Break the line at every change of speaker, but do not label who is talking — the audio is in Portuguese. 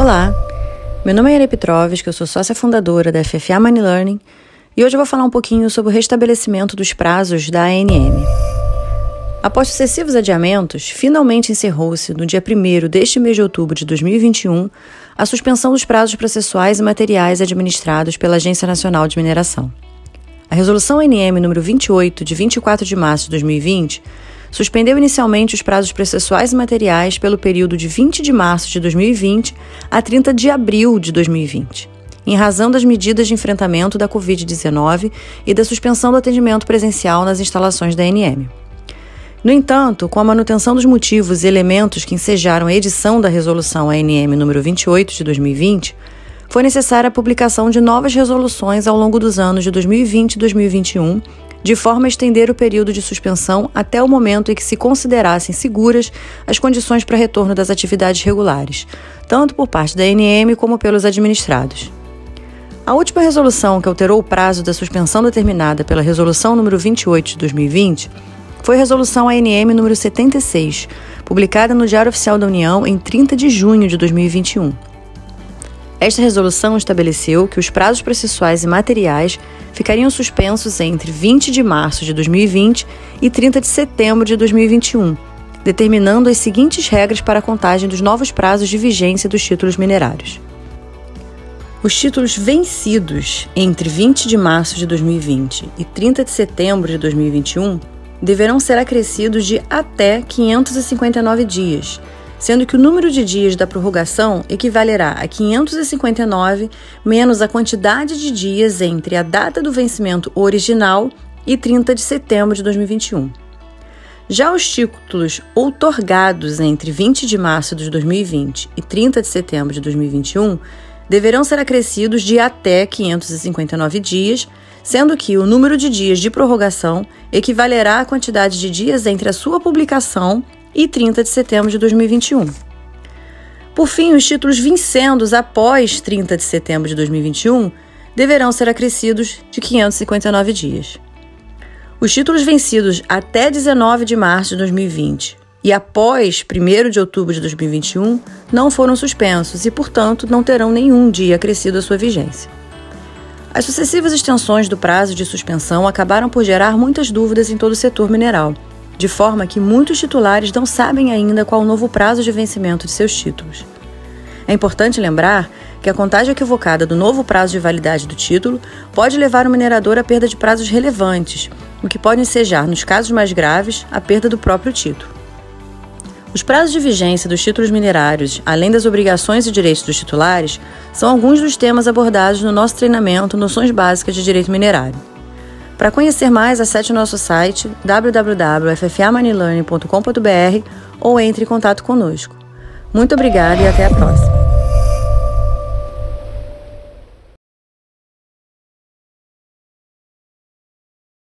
Olá, meu nome é Ere Petrovski, eu sou sócia fundadora da FFA Money Learning e hoje eu vou falar um pouquinho sobre o restabelecimento dos prazos da ANM. Após sucessivos adiamentos, finalmente encerrou-se, no dia 1 deste mês de outubro de 2021, a suspensão dos prazos processuais e materiais administrados pela Agência Nacional de Mineração. A Resolução ANM número 28, de 24 de março de 2020, suspendeu inicialmente os prazos processuais e materiais pelo período de 20 de março de 2020 a 30 de abril de 2020, em razão das medidas de enfrentamento da Covid-19 e da suspensão do atendimento presencial nas instalações da ANM. No entanto, com a manutenção dos motivos e elementos que ensejaram a edição da Resolução ANM número 28 de 2020, foi necessária a publicação de novas resoluções ao longo dos anos de 2020 e 2021 de forma a estender o período de suspensão até o momento em que se considerassem seguras as condições para retorno das atividades regulares, tanto por parte da ANM como pelos administrados. A última resolução que alterou o prazo da suspensão determinada pela Resolução número 28 de 2020 foi a Resolução ANM número 76, publicada no Diário Oficial da União em 30 de junho de 2021. Esta resolução estabeleceu que os prazos processuais e materiais ficariam suspensos entre 20 de março de 2020 e 30 de setembro de 2021, determinando as seguintes regras para a contagem dos novos prazos de vigência dos títulos minerários. Os títulos vencidos entre 20 de março de 2020 e 30 de setembro de 2021 deverão ser acrescidos de até 559 dias sendo que o número de dias da prorrogação equivalerá a 559 menos a quantidade de dias entre a data do vencimento original e 30 de setembro de 2021. Já os títulos outorgados entre 20 de março de 2020 e 30 de setembro de 2021 deverão ser acrescidos de até 559 dias, sendo que o número de dias de prorrogação equivalerá à quantidade de dias entre a sua publicação e 30 de setembro de 2021. Por fim, os títulos vincendos após 30 de setembro de 2021 deverão ser acrescidos de 559 dias. Os títulos vencidos até 19 de março de 2020 e após 1 de outubro de 2021 não foram suspensos e, portanto, não terão nenhum dia acrescido a sua vigência. As sucessivas extensões do prazo de suspensão acabaram por gerar muitas dúvidas em todo o setor mineral de forma que muitos titulares não sabem ainda qual o novo prazo de vencimento de seus títulos. É importante lembrar que a contagem equivocada do novo prazo de validade do título pode levar o minerador à perda de prazos relevantes, o que pode ensejar, nos casos mais graves, a perda do próprio título. Os prazos de vigência dos títulos minerários, além das obrigações e direitos dos titulares, são alguns dos temas abordados no nosso treinamento Noções Básicas de Direito Minerário. Para conhecer mais, acesse o nosso site www.ffamoneylearning.com.br ou entre em contato conosco. Muito obrigada e até a próxima!